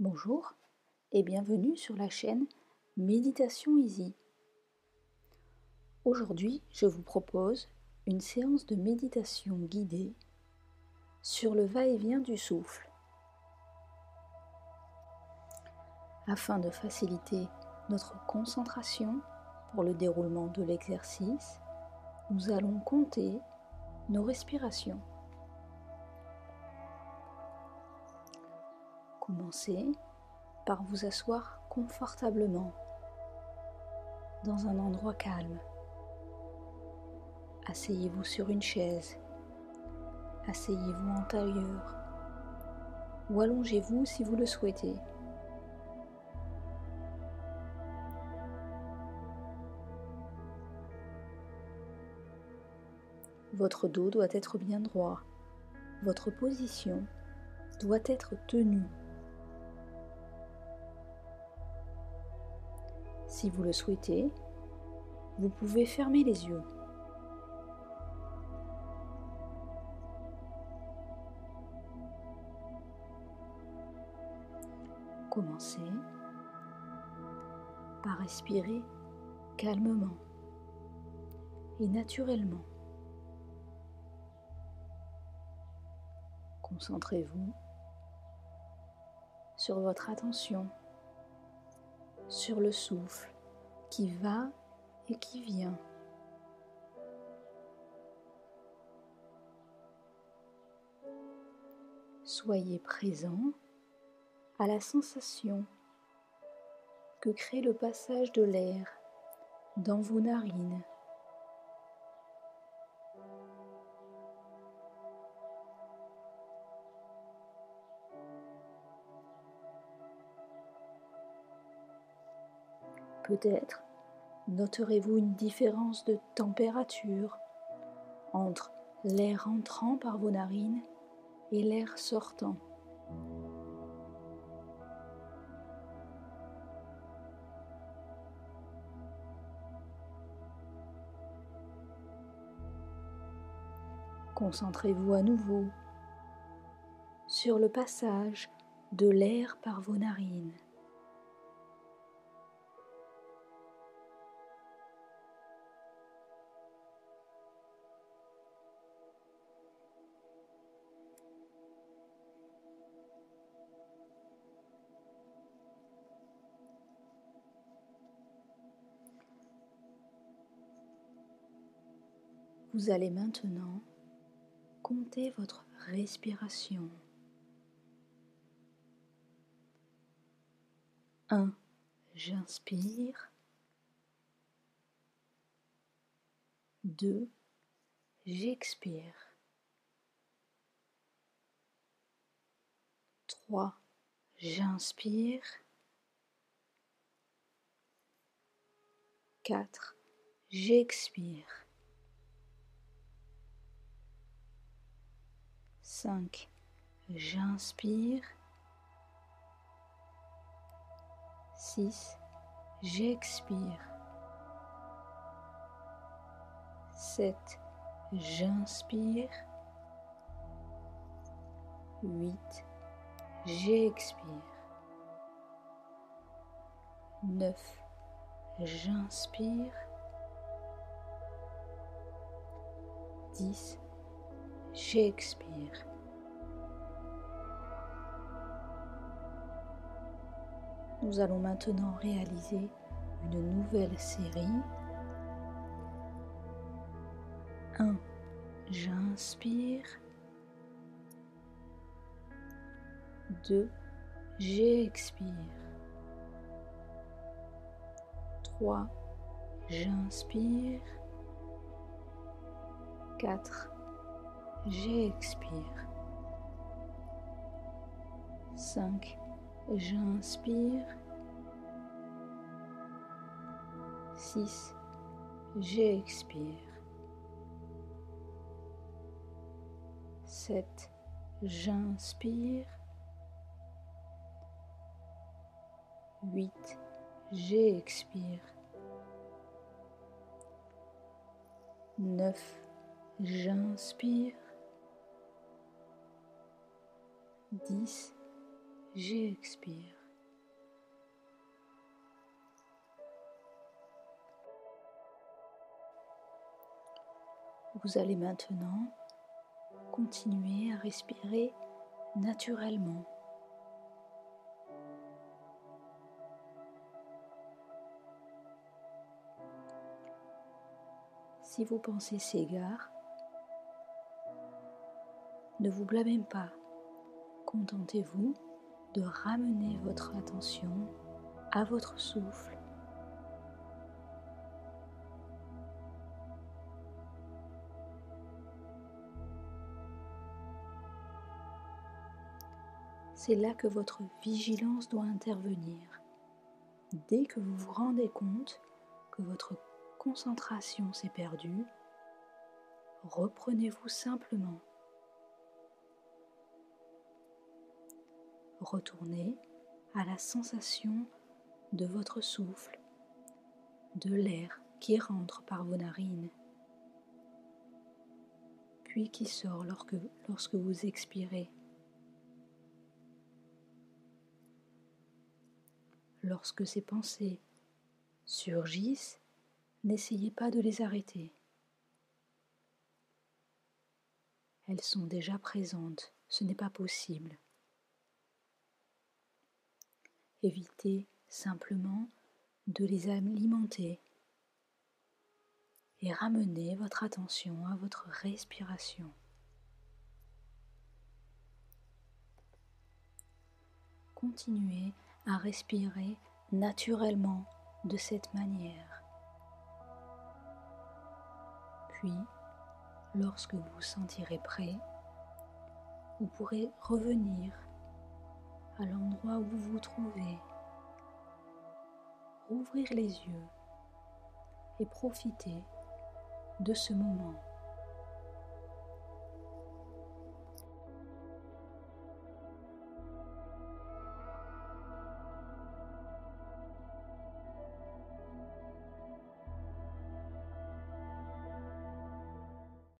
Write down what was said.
Bonjour et bienvenue sur la chaîne Méditation Easy. Aujourd'hui, je vous propose une séance de méditation guidée sur le va-et-vient du souffle. Afin de faciliter notre concentration pour le déroulement de l'exercice, nous allons compter nos respirations. Commencez par vous asseoir confortablement dans un endroit calme. Asseyez-vous sur une chaise. Asseyez-vous en tailleur. Ou allongez-vous si vous le souhaitez. Votre dos doit être bien droit. Votre position doit être tenue. Si vous le souhaitez, vous pouvez fermer les yeux. Commencez par respirer calmement et naturellement. Concentrez-vous sur votre attention sur le souffle qui va et qui vient. Soyez présent à la sensation que crée le passage de l'air dans vos narines. Peut-être noterez-vous une différence de température entre l'air entrant par vos narines et l'air sortant? Concentrez-vous à nouveau sur le passage de l'air par vos narines. Vous allez maintenant compter votre respiration. 1. J'inspire. 2. J'expire. 3. J'inspire. 4. J'expire. 5. J'inspire. 6. J'expire. 7. J'inspire. 8. J'expire. 9. J'inspire. 10. J'expire. Nous allons maintenant réaliser une nouvelle série. 1. J'inspire. 2. J'expire. 3. J'inspire. 4. J'expire. 5. J'inspire. 6. J'expire. 7. J'inspire. 8. J'expire. 9. J'inspire. 10. j'expire. Vous allez maintenant continuer à respirer naturellement. Si vos pensées s'égarent, ne vous blâmez pas. Contentez-vous de ramener votre attention à votre souffle. C'est là que votre vigilance doit intervenir. Dès que vous vous rendez compte que votre concentration s'est perdue, reprenez-vous simplement retournez à la sensation de votre souffle, de l'air qui rentre par vos narines, puis qui sort lorsque, lorsque vous expirez. Lorsque ces pensées surgissent, n'essayez pas de les arrêter. Elles sont déjà présentes, ce n'est pas possible. Évitez simplement de les alimenter et ramenez votre attention à votre respiration. Continuez à respirer naturellement de cette manière. Puis, lorsque vous vous sentirez prêt, vous pourrez revenir à l'endroit où vous vous trouvez. Ouvrir les yeux et profiter de ce moment.